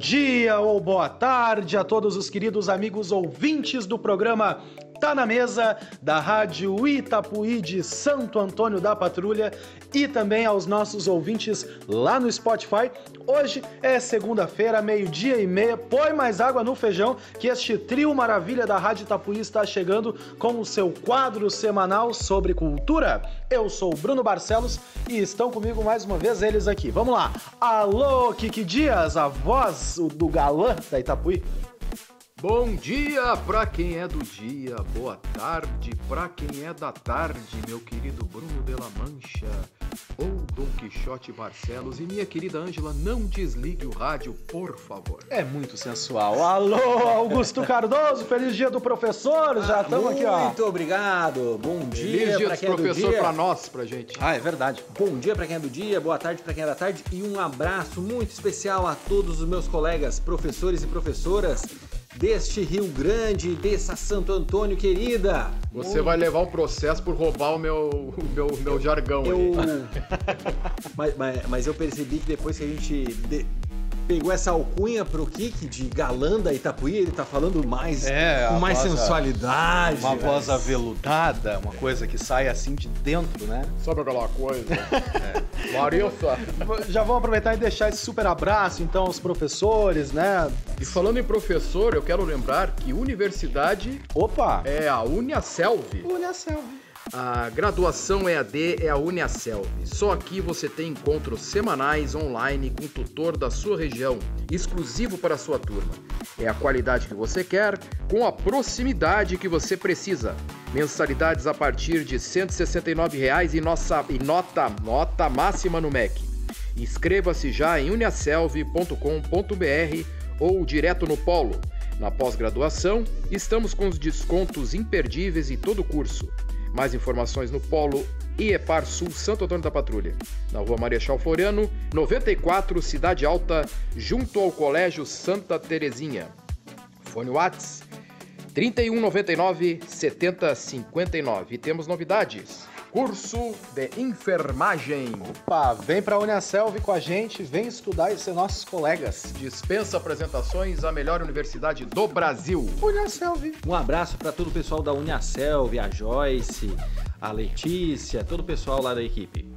Dia ou boa tarde a todos os queridos amigos ouvintes do programa Tá na Mesa da Rádio Itapuí de Santo Antônio da Patrulha e também aos nossos ouvintes lá no Spotify. Hoje é segunda-feira, meio-dia e meia. Põe mais água no feijão que este trio maravilha da Rádio Itapuí está chegando com o seu quadro semanal sobre cultura. Eu sou Bruno Barcelos e estão comigo mais uma vez eles aqui. Vamos lá. Alô, Kiki Dias, a voz do galã da Itapuí. Bom dia para quem é do dia, boa tarde para quem é da tarde, meu querido Bruno de la Mancha ou Dom Quixote Barcelos e minha querida Ângela, não desligue o rádio, por favor. É muito sensual. Alô, Augusto Cardoso, feliz dia do professor, já estamos ah, aqui, ó. Muito obrigado, bom dia Feliz dia pra do quem é do professor dia. pra nós, pra gente. Ah, é verdade. Bom dia para quem é do dia, boa tarde para quem é da tarde e um abraço muito especial a todos os meus colegas, professores e professoras deste Rio Grande, dessa Santo Antônio querida. Você vai levar o processo por roubar o meu, o meu, meu jargão Eu. aí. mas, mas- mas eu percebi que depois que a gente de- pegou essa alcunha pro Kik de galã da Itapuí, ele tá falando mais É, com mais voz, sensualidade. Uma mas- voz aveludada, uma coisa que sai assim de dentro, né? Sabe aquela coisa? É. Larissa. Já vamos aproveitar e deixar esse super abraço, então, aos professores, né? E falando em professor, eu quero lembrar que universidade Opa! é a Uniaselv. Olha a graduação EAD é a Uniaselv. Só aqui você tem encontros semanais online com o tutor da sua região, exclusivo para a sua turma. É a qualidade que você quer, com a proximidade que você precisa. Mensalidades a partir de 169 reais e, nossa, e nota, nota máxima no MEC. Inscreva-se já em uniaselv.com.br ou direto no Polo. Na pós-graduação, estamos com os descontos imperdíveis em todo o curso. Mais informações no Polo IEPAR Sul Santo Antônio da Patrulha, na rua Marechal Floriano, 94, Cidade Alta, junto ao Colégio Santa Terezinha. Fone Whats 3199 7059. E temos novidades. Curso de enfermagem. Opa, vem pra Uniaselv com a gente, vem estudar e ser nossos colegas. Dispensa apresentações à melhor universidade do Brasil. Uniaselv. Um abraço para todo o pessoal da Uniaselv, a Joyce, a Letícia, todo o pessoal lá da equipe.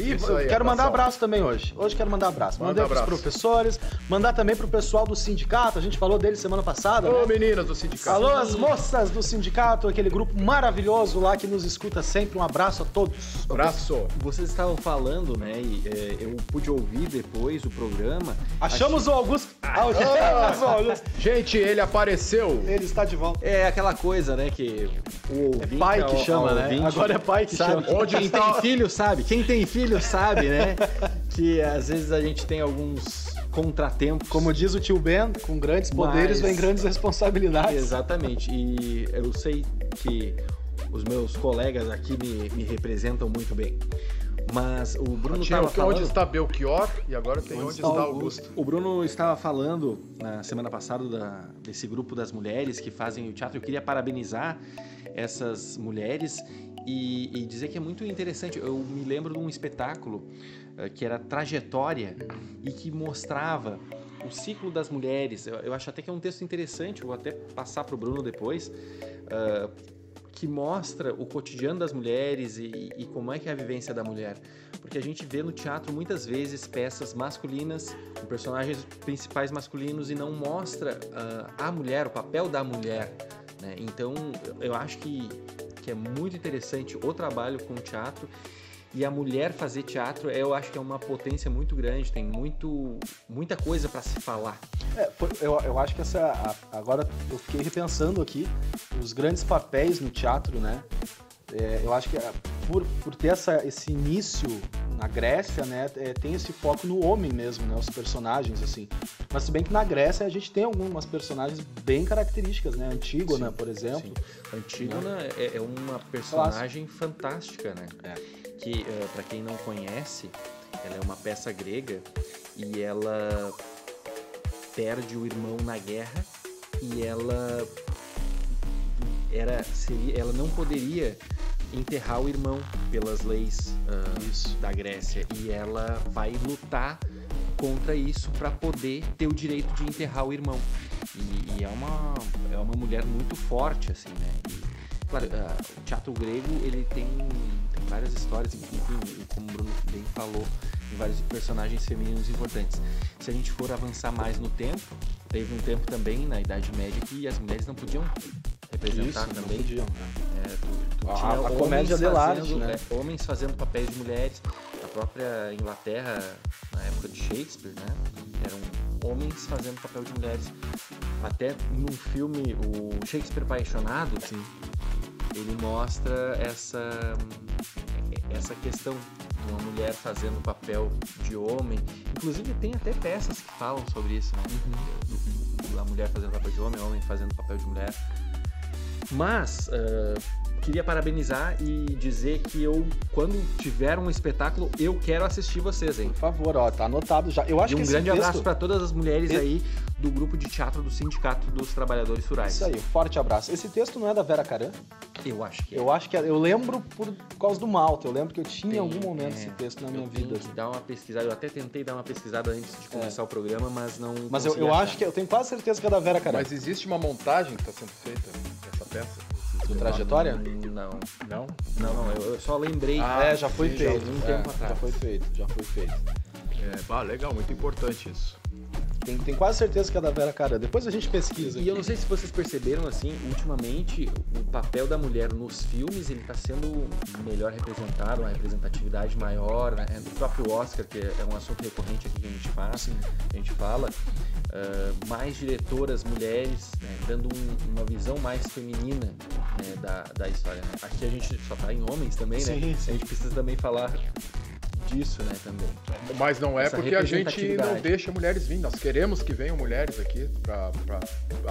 E Isso aí, quero mandar abração. abraço também hoje. Hoje quero mandar abraço. Manda Mandei pros abraço. professores, mandar também pro pessoal do sindicato. A gente falou dele semana passada. Ô né? meninas do sindicato. Alô, as moças do sindicato, aquele grupo maravilhoso lá que nos escuta sempre. Um abraço a todos. Abraço. Vocês estavam falando, né? E é, eu pude ouvir depois o programa. Achamos o Augusto. Ah, Achamos o Augusto. Gente, ele apareceu. Ele está de volta. É aquela coisa, né? Que o ouvinte, É pai que chama, né? Agora é pai que sabe. chama. Onde Quem está- tem filho sabe. Quem tem filho sabe, né? Que às vezes a gente tem alguns contratempos. Como diz o tio Ben, com grandes poderes Mas- vem grandes responsabilidades. Exatamente. E eu sei que os meus colegas aqui me, me representam muito bem. Mas o Bruno estava o que- onde falando... está Belchior e agora tem onde, está Augusto. O Bruno estava falando na semana passada da- desse grupo das mulheres que fazem o teatro. Eu queria parabenizar essas mulheres e, e dizer que é muito interessante. Eu me lembro de um espetáculo eh, que era Trajetória e que mostrava o ciclo das mulheres. Eu, eu acho até que é um texto interessante, vou até passar para o Bruno depois. ah, que mostra o cotidiano das mulheres e, e como é que é a vivência da mulher. Porque a gente vê no teatro muitas vezes peças masculinas com personagens principais masculinos e não mostra ah, a mulher, o papel da mulher. né? Então eu acho que, é muito interessante o trabalho com o teatro e a mulher fazer teatro eu acho que é uma potência muito grande, tem muito, muita coisa para se falar. É, eu, eu acho que essa. agora eu fiquei repensando aqui os grandes papéis no teatro, né? É, eu acho que é, por, por ter essa, esse início na Grécia, né, é, tem esse foco no homem mesmo, né, os personagens, assim. Mas se bem que na Grécia a gente tem algumas personagens bem características, né, Antígona, Sim, por exemplo. Sim. Antígona é, é uma personagem fantástica, né? Que, eh, pra quem não conhece, ela é uma peça grega e ela perde o irmão na guerra e ela era seria, ela não poderia enterrar o irmão pelas leis Isso. da Grécia e ela vai lutar contra isso para poder ter o direito de enterrar o irmão. E, e, é, uma, é uma mulher muito forte, assim, né? E, claro, uh, o teatro grego, ele tem, tem várias histórias, enfim, como o Bruno bem falou, tem vários personagens femininos importantes. Se a gente for avançar mais no tempo, teve um tempo também, na Idade Média, que as mulheres não podiam representar Isso, também. Não podiam, né? É, tu, tu A- a homens comédia de arte, fazendo- né? homens fazendo papéis de mulheres. A própria Inglaterra, na época de Shakespeare, né? Eram homens fazendo papel de mulheres. Até num filme, o Shakespeare Apaixonado, ele mostra essa, essa questão de uma mulher fazendo papel de homem. Inclusive tem até peças que falam sobre isso, né? Do- A mulher fazendo papel de homem, o homem fazendo papel de mulher. Mas ah, queria parabenizar e dizer que eu, quando tiver um espetáculo, eu quero assistir vocês, hein? Por favor, ó, tá anotado já. Eu acho E que um esse grande texto... abraço para todas as mulheres E- aí do grupo de teatro do Sindicato dos Trabalhadores Rurais. Isso aí, um forte abraço. Esse texto não é da Vera Caran? Eu acho que é. Eu acho que é- eu lembro por causa do Malta. Eu lembro que eu tinha em algum momento é, esse texto na eu minha tenho vida. que dar uma pesquisada. Eu até tentei dar uma pesquisada antes de começar o programa, mas não. Mas eu, eu achar. acho que eu tenho quase certeza que é da Vera Caran. Mas existe uma montagem que está sendo feita dessa peça? Do trajetória? Não, Não? não, não. Eu, eu só lembrei. Ah, é, já foi sim, já feito. algum é, tempo já atrás. foi feito, já foi feito. É, bah, legal, muito importante isso. Tem, tem quase certeza que é da Vera Caran. Depois a gente pesquisa. E eu não sei se vocês perceberam, assim, ultimamente o papel da mulher nos filmes ele está sendo melhor representado, uma representatividade maior, né? O próprio Oscar, que é um assunto recorrente aqui que a gente faz, a gente fala, ah, mais diretoras mulheres, né? dando um- uma visão mais feminina né, da, da história. né? Aqui a gente só tá em homens também, né? Sim, sim. A gente precisa também falar disso, né, também. Mas não é Essa porque a gente não deixa mulheres vir. Nós queremos que venham mulheres aqui para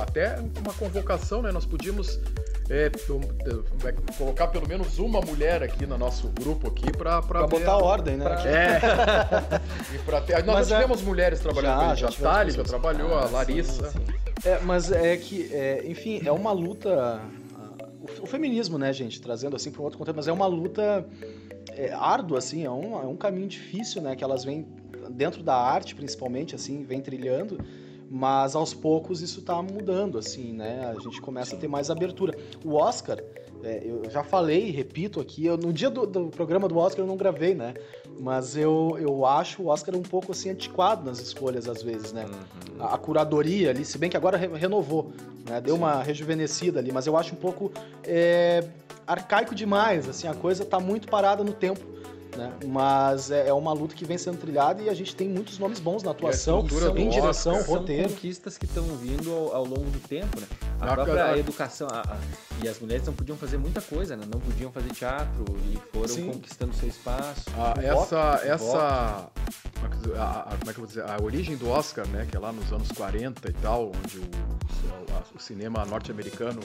até uma convocação, né? Nós podíamos é, é, colocar pelo menos uma mulher aqui no nosso grupo aqui para Pra botar ordem, né? É. e pra ter... Nós Mas já é- tivemos mulheres trabalhando Já, com a gente. já A Thali já trabalhou, a Ah, sim, Larissa. sim. É, mas é que, é, enfim, é uma luta. o- O feminismo, né, gente, trazendo assim para um outro contexto, mas é uma luta é, árdua, assim, é um, é um caminho difícil, né, que elas vêm dentro da arte, principalmente, assim, vem trilhando, mas aos poucos isso tá mudando, assim, né, a gente começa a ter mais abertura. O Oscar, é, eu já falei, repito aqui, eu, no dia do, do programa do Oscar eu não gravei, né, mas eu, eu acho o Oscar um pouco, assim, antiquado nas escolhas, às vezes, né, Uhum. a, a curadoria ali, se bem que agora re- renovou, né? Deu uma rejuvenescida ali, mas eu acho um pouco é, arcaico demais, assim, a coisa tá muito parada no tempo, né? Mas é, é uma luta que vem sendo trilhada e a gente tem muitos nomes bons na atuação, em direção, Oscar. São roteiro. conquistas que estão vindo ao, ao longo do tempo, né? A Na própria educação, a- a- e as mulheres não podiam fazer muita coisa, né? Não podiam fazer teatro e foram Sim. conquistando seu espaço. Ah, O essa, voto, essa como é que- a, a- como é que eu vou dizer? A origem do Oscar, né, que é lá nos anos 40 e tal, onde o, o- o cinema norte-americano,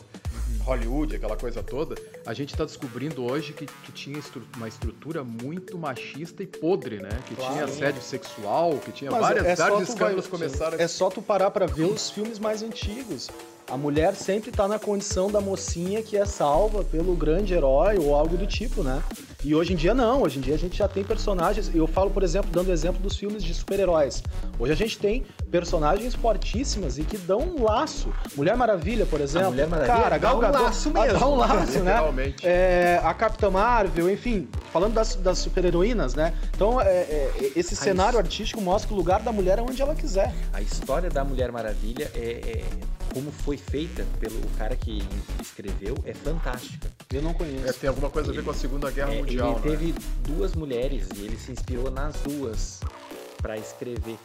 Hollywood, aquela coisa toda, a gente está descobrindo hoje que, que tinha estru- uma estrutura muito machista e podre, né? Que Claro. tinha assédio sexual, que tinha Mas várias, é tu escândalos vai- começaram. É só tu parar pra ver os filmes mais antigos. A mulher sempre tá na condição da mocinha que é salva pelo grande herói ou algo do tipo, né? E hoje em dia não, hoje em dia a gente já tem personagens, eu falo, por exemplo, dando exemplo dos filmes de super-heróis. Hoje a gente tem personagens fortíssimas e que dão um laço. Mulher Maravilha, por exemplo. Mulher Maravilha Cara, Gal dá um laço mesmo. Dá um laço, né? Literalmente. É, a Capitã Marvel, enfim, falando das, das super-heroínas, né? Então, é, é, esse cenário artístico mostra que o lugar da mulher é onde ela quiser. A história da Mulher Maravilha é, é- como foi feita pelo cara que escreveu é fantástica. Eu não conheço. É, tem alguma coisa a ver com a Segunda Guerra É, Mundial, ele né? teve duas mulheres e ele se inspirou nas duas para escrever.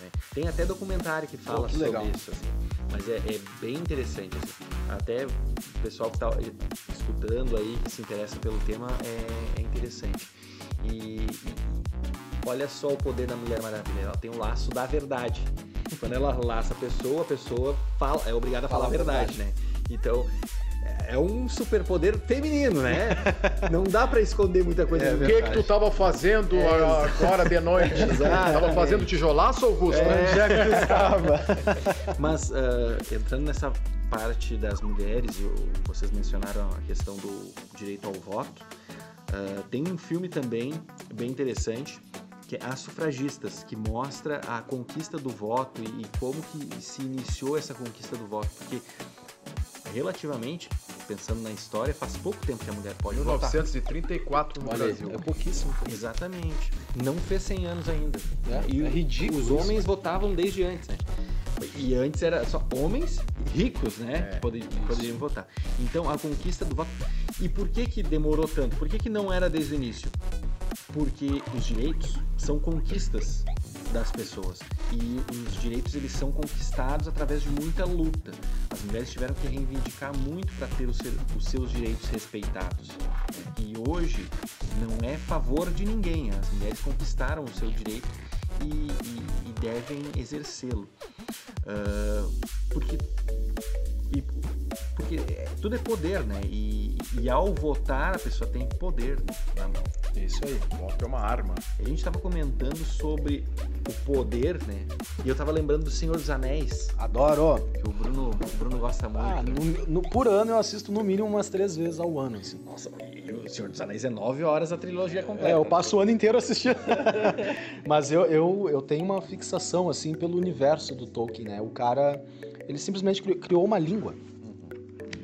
né? Tem até documentário que fala que sobre legal. isso, assim. mas é, é bem interessante. assim. Até o pessoal que está escutando aí, que se interessa pelo tema, é, é interessante. E, e olha só o poder da Mulher Maravilha, ela tem o laço da verdade. Quando ela laça a pessoa, a pessoa fala, é obrigada a falar a verdade, né? Então, é um superpoder feminino, né? Não dá pra esconder muita coisa É O que verdade. que tu tava fazendo É, agora de noite? tava fazendo tijolaço, Augusto? É. Onde é que tu estava? Mas ah, entrando nessa parte das mulheres, e o- vocês mencionaram a questão do direito ao voto, ah, tem um filme também bem interessante que é As Sufragistas, que mostra a conquista do voto e, e como que se iniciou essa conquista do voto, porque relativamente, pensando na história, faz pouco tempo que a mulher pode 1934 votar. no Olha, Brasil. É pouquíssimo. Exatamente. Não fez 100 anos ainda. É, e é ridículo Os isso. homens votavam desde antes, né? E antes era só homens ricos, né? É, que poderiam, poderiam votar. Então a conquista do voto. E por que que demorou tanto? Por que que não era desde o início? Porque os direitos são conquistas das pessoas e os direitos eles são conquistados através de muita luta. As mulheres tiveram que reivindicar muito para ter os, seu- os seus direitos respeitados. E hoje não é favor de ninguém. As mulheres conquistaram o seu direito e, e- e devem exercê-lo. Ah, porque e- porque é- tudo é poder, né? E, e ao votar a pessoa tem poder na mão. Isso aí. Voto é uma arma. A gente estava comentando sobre o poder, né? E eu tava lembrando do Senhor dos Anéis, Adoro. que o Bruno, o Bruno gosta muito. Ah, no- no- por ano eu assisto no mínimo umas três vezes ao ano. Assim. Nossa, e o Senhor dos Anéis é nove horas a trilogia completa. É, eu passo o ano inteiro assistindo. Mas eu, eu, eu tenho uma fixação, assim, pelo universo do Tolkien, né? O cara, ele simplesmente cri- criou uma língua.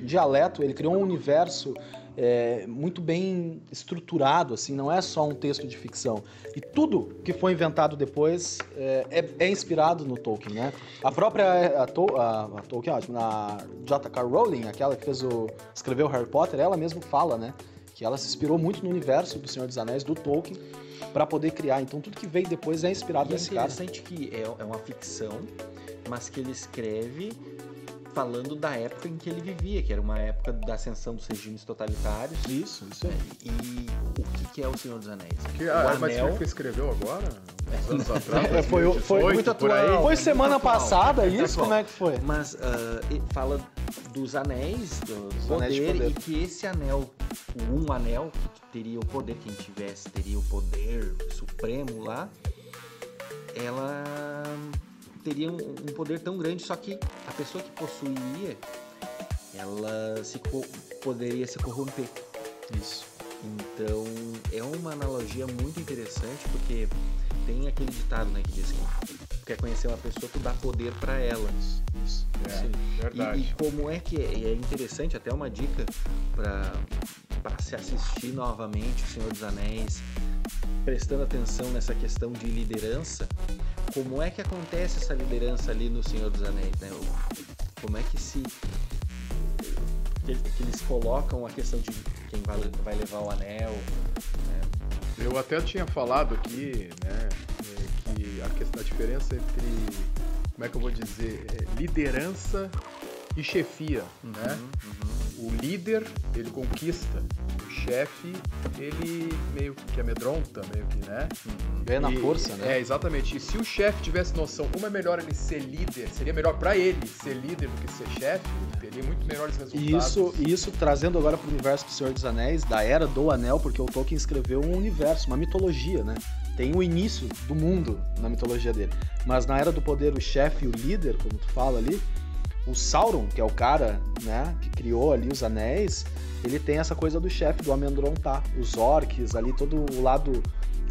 Um dialeto, ele criou um universo é, muito bem estruturado, assim, não é só um texto de ficção. E tudo que foi inventado depois é, é- é inspirado no Tolkien, né? A própria a, Tol- a, a Tolkien, ótimo, a J.K. Rowling, aquela que fez o escreveu Harry Potter, ela mesma fala, né? Que ela se inspirou muito no universo do Senhor dos Anéis, do Tolkien, para poder criar. Então tudo que veio depois é inspirado E é nesse cara. interessante que é, é uma ficção, mas que ele escreve falando da época em que ele vivia, que era uma época da ascensão dos regimes totalitários. Isso, isso aí. E o que, que é o Senhor dos Anéis? Que, o ah, mas anel foi que escreveu agora? Uns anos atrás? É, foi- foi 2018, muito atual. Foi é semana atual, passada é isso? atual. Como é que foi? Mas ele fala dos anéis, do Dos poder, anéis de poder. e que esse anel, o um anel, que teria o poder, quem tivesse teria o poder supremo lá, ela teria um, um poder tão grande, só que a pessoa que possuía, ela se poderia se corromper. Isso. Então é uma analogia muito interessante porque tem aquele ditado né, que diz que quer conhecer uma pessoa, tu dá poder para ela. Isso. É, Isso. E, verdade. e como é que é, e é interessante, até uma dica para se assistir novamente O Senhor dos Anéis, prestando atenção nessa questão de liderança, como é que acontece essa liderança ali no Senhor dos Anéis, né? Como é que se que, que eles colocam a questão de quem vai, vai levar o anel, né? Eu até tinha falado aqui, né, que a, questão, a diferença entre, como é que eu vou dizer, é, liderança e chefia, né? Uhum, O líder, ele conquista. O chefe, ele meio que amedronta, meio que, né? uhum. Ganha na E- força, né? É, exatamente. E se o chefe tivesse noção como é melhor ele ser líder, seria melhor pra ele ser líder do que ser chefe, ele teria muito melhores resultados. E isso, e isso trazendo agora pro universo do Senhor dos Anéis, da Era do Anel, porque o Tolkien escreveu um universo, uma mitologia, né? Tem o início do mundo na mitologia dele. Mas na Era do Poder, o chefe e o líder, como tu fala ali, o Sauron, que é o cara, né, que criou ali os anéis, ele tem essa coisa do chefe, do amedrontar. Os orcs ali, todo o lado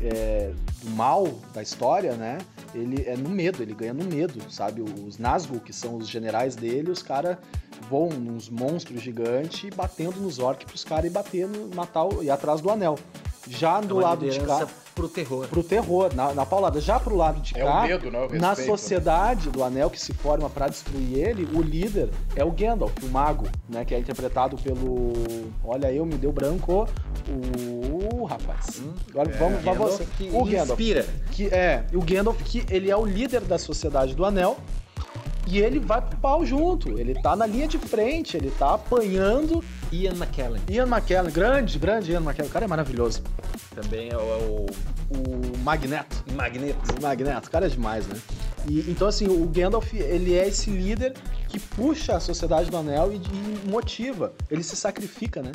é, do mal da história, né? Ele é no medo, ele ganha no medo, sabe? Os Nazgûl, que são os generais dele, os caras voam nos monstros gigantes, batendo nos orcs pros caras ir bater, matar e atrás do anel. Já do É uma lado de cá, pro terror. pro terror, na, na paulada. Já pro lado de É cá, o medo, né? O na né? sociedade do anel que se forma pra destruir ele, o líder é o Gandalf, o mago, né? Que é interpretado pelo. Olha, eu me deu branco. O. Rapaz. Hum, Agora é, vamos, Gandalf você. que O Gandalf. inspira. Que é, o Gandalf que ele é o líder da sociedade do anel. E ele vai pro pau junto. Ele tá na linha de frente, ele tá apanhando. Ian McKellen Ian McKellen, grande, grande Ian McKellen. O cara é maravilhoso. também é o, é o Magneto. Magneto. Magneto, o cara é demais, né? E, então, assim, o Gandalf, ele é esse líder que puxa a Sociedade do Anel e, e motiva. Ele se sacrifica, né?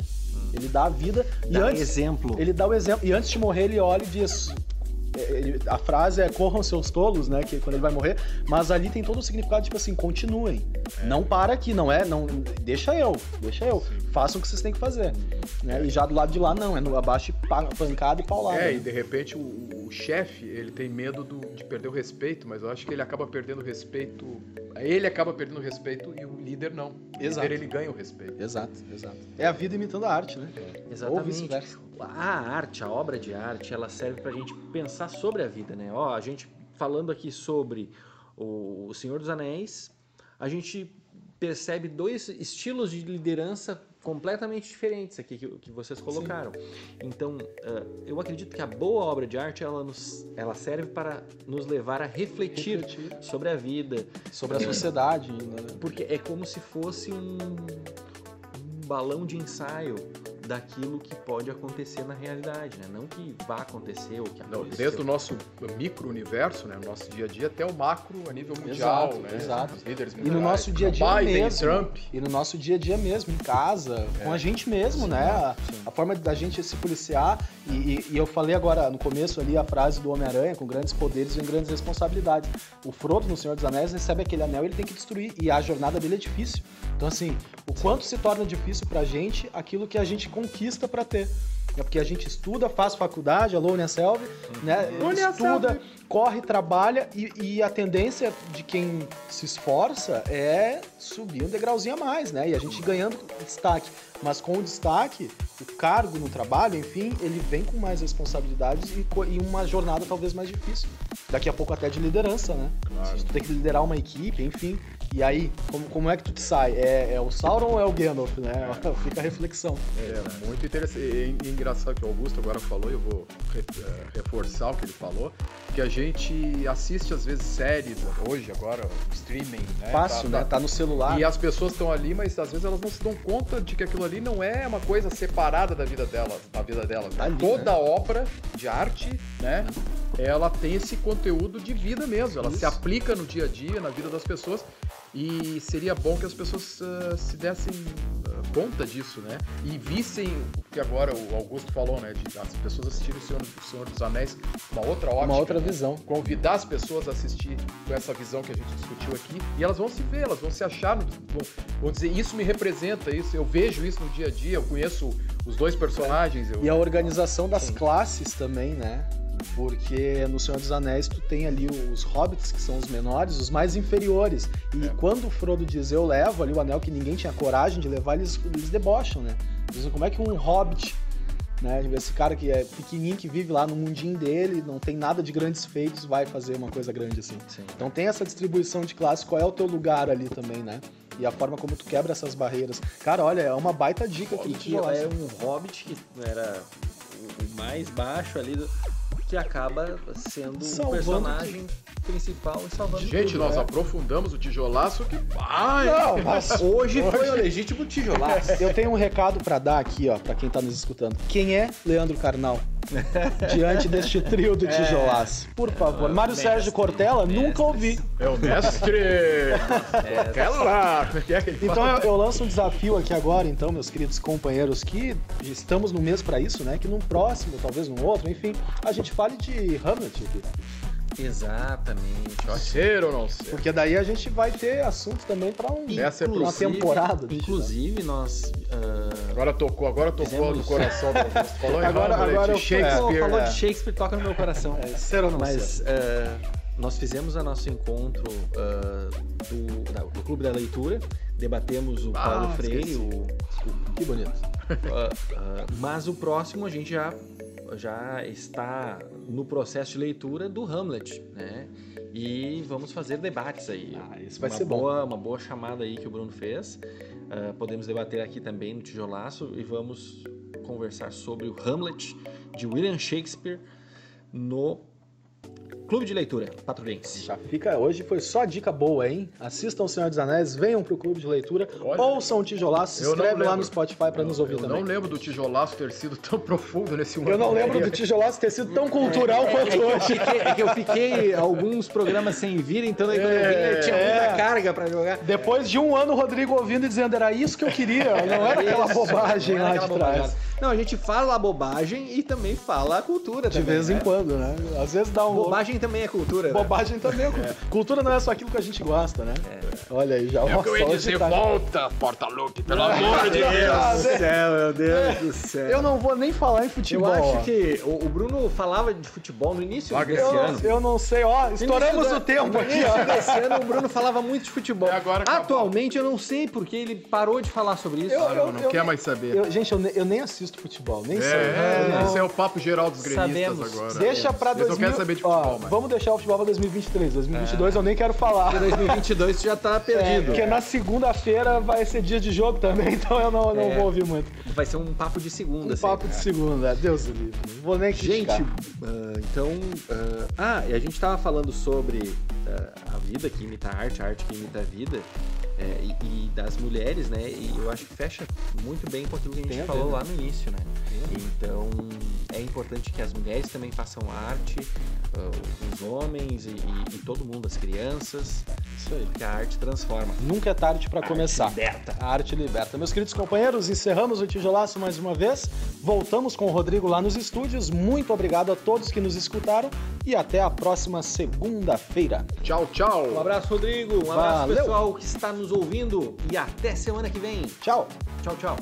Ele dá a vida e Dá antes... exemplo. Ele dá o exemplo. E antes de morrer, ele olha e diz... a frase é corram seus tolos, né? Que quando ele vai morrer, mas ali tem todo o significado, tipo assim, continuem. Não para aqui, não é? Não, deixa eu, deixa eu. Façam o que vocês têm que fazer. Né? E já do lado de lá, não, é no abaixo e pa- pancada e paulada. É, e de repente o, o chefe, ele tem medo do- de perder o respeito, mas eu acho que ele acaba perdendo o respeito. Ele acaba perdendo o respeito e o líder não. O Exato. líder ele ganha o respeito. Exato, exato. É a vida imitando a arte, né? Ou Exatamente. vice-versa. A arte, a obra de arte, ela serve pra gente pensar sobre a vida, né? Ó, a gente falando aqui sobre o Senhor dos Anéis, a gente percebe dois estilos de liderança completamente diferentes aqui que, que vocês colocaram. Então, eh, eu acredito que a boa obra de arte, ela, nos, ela serve para nos levar a refletir, Refletir sobre a vida, sobre a sociedade, né? porque é como se fosse um, um balão de ensaio daquilo que pode acontecer na realidade, né? Não que vá acontecer ou que Não, aconteceu. desde o nosso micro-universo, né? O nosso dia a dia, até o macro a nível mundial, Exato, né? exato. Os líderes E no mundiais, nosso dia a dia Biden, mesmo. Trump. E no nosso dia a dia mesmo, em casa, com a gente mesmo, né? A, a forma da gente se policiar. E, e- e eu falei agora no começo ali a frase do Homem-Aranha: com grandes poderes vem grandes responsabilidades. O Frodo, no Senhor dos Anéis, recebe aquele anel e ele tem que destruir. E a jornada dele é difícil. Então, assim, o quanto se torna difícil pra gente aquilo que a gente conquista pra ter. É porque a gente estuda, faz faculdade, alô, Uniaselv, né? Estuda, corre, trabalha e, e a tendência de quem se esforça é subir um degrauzinho a mais, né? E a gente ganhando destaque. Mas com o destaque, o cargo no trabalho, enfim, ele vem com mais responsabilidades e, e uma jornada talvez mais difícil. Daqui a pouco até de liderança, né? Claro. Tu tem que liderar uma equipe, enfim. E aí, como, como é que tu te sai? É, é o Sauron ou é o Gandalf, né? Fica a reflexão. É muito interessante. E, engraçado que o Augusto agora falou, e eu vou eh, reforçar o que ele falou, que a gente assiste às vezes séries hoje, agora, streaming, né? Fácil, Tá- né? tá- Tá no celular. E as pessoas estão ali, mas às vezes elas não se dão conta de que aquilo ali não é uma coisa separada da vida delas, da vida delas. né? Tá ali, Toda obra de arte, né? Ela tem esse conteúdo de vida mesmo. Ela se Isso. aplica no dia a dia, na vida das pessoas. E seria bom que as pessoas ah, se dessem ah, conta disso, né? E vissem o que agora o Augusto falou, né? De as pessoas assistirem o Senhor, o Senhor dos Anéis uma outra ótica. Uma outra né? visão. convidar as pessoas a assistir com essa visão que a gente discutiu aqui e elas vão se ver, elas vão se achar, no- vão, vão dizer isso me representa, isso eu vejo isso no dia a dia, eu conheço os dois personagens, eu, E a organização das classes também, né? Porque no Senhor dos Anéis tu tem ali os hobbits, que são os menores, os mais inferiores. E É. quando o Frodo diz eu levo ali o anel que ninguém tinha coragem de levar, eles, eles debocham, né? Dizem como é que um hobbit, né? Esse cara que é pequenininho, que vive lá no mundinho dele, não tem nada de grandes feitos, vai fazer uma coisa grande assim. Sim. Então tem essa distribuição de classes, qual é o teu lugar ali também, né? E a forma como tu quebra essas barreiras. Cara, olha, é uma baita dica que Tijolaço. é um hobbit que era o- o mais baixo ali, do- que acaba sendo o Salvando personagem principal e salvando Gente, tudo. nós né? aprofundamos o tijolaço que vai! Não, mas Hoje foi o legítimo tijolaço. Eu tenho um recado pra dar aqui, ó, pra quem tá nos escutando. Quem é Leandro Carnal? Diante deste trio do tijolaço. Por favor. Mário mestre, Sérgio Cortella, nunca ouvi. É o mestre! É que é Então eu, eu lanço um desafio aqui agora, então, meus queridos companheiros, que estamos no mês pra isso, né? Que num próximo, talvez num outro, enfim, a gente fale de Hamlet aqui. Exatamente. Ó, Ser ou não ser? Porque daí a gente vai ter assunto também pra um, uma temporada. de Inclusive, nós. ah, Agora tocou, agora tocou Fizemos- no coração do Augusto. Falou em Agora- Hamlet, agora eu- Shakespeare. falou é. de Shakespeare, toca no meu coração. É, ser ou não Mas ser? eh, nós fizemos o nosso encontro ah, do, da- do Clube da Leitura, debatemos o Ah, Paulo Freire, esqueci. o, Que bonito. mas o próximo a gente já, já está no processo de leitura do Hamlet, né? E vamos fazer debates aí. Ah, isso vai uma ser bom. boa, Uma boa chamada aí que o Bruno fez. Ah, podemos debater aqui também no Tijolaço e vamos conversar sobre o Hamlet de William Shakespeare no Clube de Leitura Patrulhense. Já fica, hoje foi só dica boa, hein? Assistam o Senhor dos Anéis, venham pro Clube de Leitura, Olha, ouçam o Tijolaço, se eu inscreve lá no Spotify pra nos ouvir eu também. não lembro do tijolaço ter sido tão profundo nesse Eu não lembro do Tijolaço ter sido tão cultural quanto É que, eu hoje. fiquei, é que eu fiquei alguns programas sem vir, então daí quando eu vi, eu tinha É. muita carga pra jogar. Depois de um ano, o Rodrigo ouvindo e dizendo era isso que eu queria, não era aquela bobagem lá de trás. bobagem. Não, a gente fala a bobagem e também fala a cultura De também. vez em né? quando, né? Às vezes dá um. Bobagem também é cultura. né? Bobagem também é cultura. Cultura não é só aquilo que a gente gosta, né? Olha aí, já. É o que eu ia dizer, tá- volta, Portaluppi, pelo amor de Meu Deus. Deus. do céu, meu Deus do céu. Eu não vou nem falar em futebol. Eu acho que o, o Bruno falava de futebol no início Vaga desse Eu não, ano. eu não sei, ó, estouramos da- o tempo no aqui, início ó. desse ano o Bruno falava muito de futebol. Atualmente eu não sei porque ele parou de falar sobre isso. Eu- Ah, não, não eu- quer mais saber. Eu- gente, eu, eu nem assisto futebol, nem sei. É, Eu não- esse é o papo geral dos gremistas Sabemos. agora. Deixa pra Eles 2000... não querem saber de ó, futebol, mas... Vamos deixar o futebol pra 2023. 2022 eu nem quero falar. Em 2022 já tá É, perdido. porque na segunda-feira vai ser dia de jogo também, então eu não, não É. vou ouvir muito. Vai ser um papo de segunda. Um assim. papo de segunda, Deus do livre. Não vou nem Gente, criticar. ah, então. ah, ah, e a gente tava falando sobre ah, a vida que imita a arte, a arte que imita a vida. É, e, e das mulheres, né? E eu acho que fecha muito bem com aquilo que a gente Tem a ver, falou né? lá no início, né? Então é importante que as mulheres também façam arte, ah, os homens e, e- e todo mundo, as crianças, Isso aí. porque a arte transforma. Nunca é tarde pra começar. liberta. A arte liberta. Meus queridos companheiros, encerramos o Tijolaço mais uma vez. Voltamos com o Rodrigo lá nos estúdios. Muito obrigado a todos que nos escutaram e até a próxima segunda-feira. Tchau, tchau. Um abraço, Rodrigo. Um abraço, Valeu. pessoal que está nos ouvindo. E até semana que vem. Tchau! Tchau, tchau.